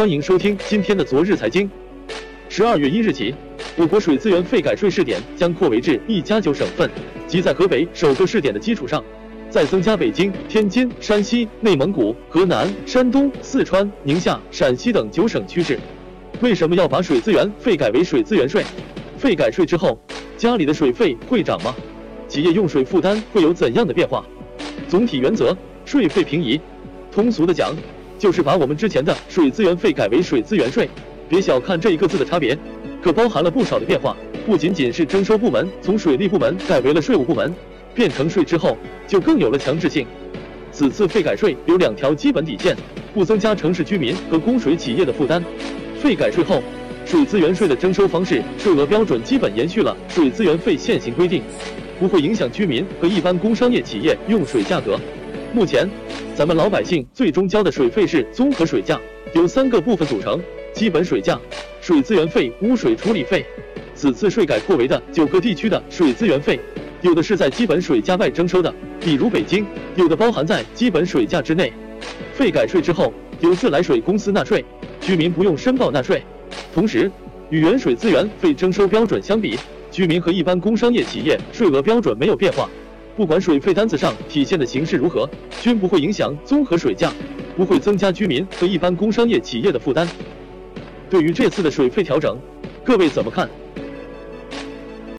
欢迎收听今天的昨日财经。十二月一日起，我国水资源费改税试点将扩围至一加九省份，即在河北首个试点的基础上，再增加北京、天津、山西、内蒙古、河南、山东、四川、宁夏、陕西等九省区市。为什么要把水资源费改为水资源税？费改税之后，家里的水费会涨吗？企业用水负担会有怎样的变化？总体原则，税费平移。通俗的讲，就是把我们之前的水资源费改为水资源税。别小看这一个字的差别，可包含了不少的变化。不仅仅是征收部门从水利部门改为了税务部门，变成税之后就更有了强制性。此次费改税有两条基本底线：不增加城市居民和供水企业的负担。费改税后，水资源税的征收方式、税额标准基本延续了水资源费现行规定，不会影响居民和一般工商业企业用水价格。目前，咱们老百姓最终交的水费是综合水价，由三个部分组成。基本水价、水资源费、污水处理费。此次税改扩围的九个地区的水资源费，有的是在基本水价外征收的，比如北京；有的包含在基本水价之内。费改税之后，由自来水公司纳税，居民不用申报纳税。同时，与原水资源费征收标准相比，居民和一般工商业企业税额标准没有变化。不管水费单子上体现的形式如何，均不会影响综合水价，不会增加居民和一般工商业企业的负担。对于这次的水费调整，各位怎么看？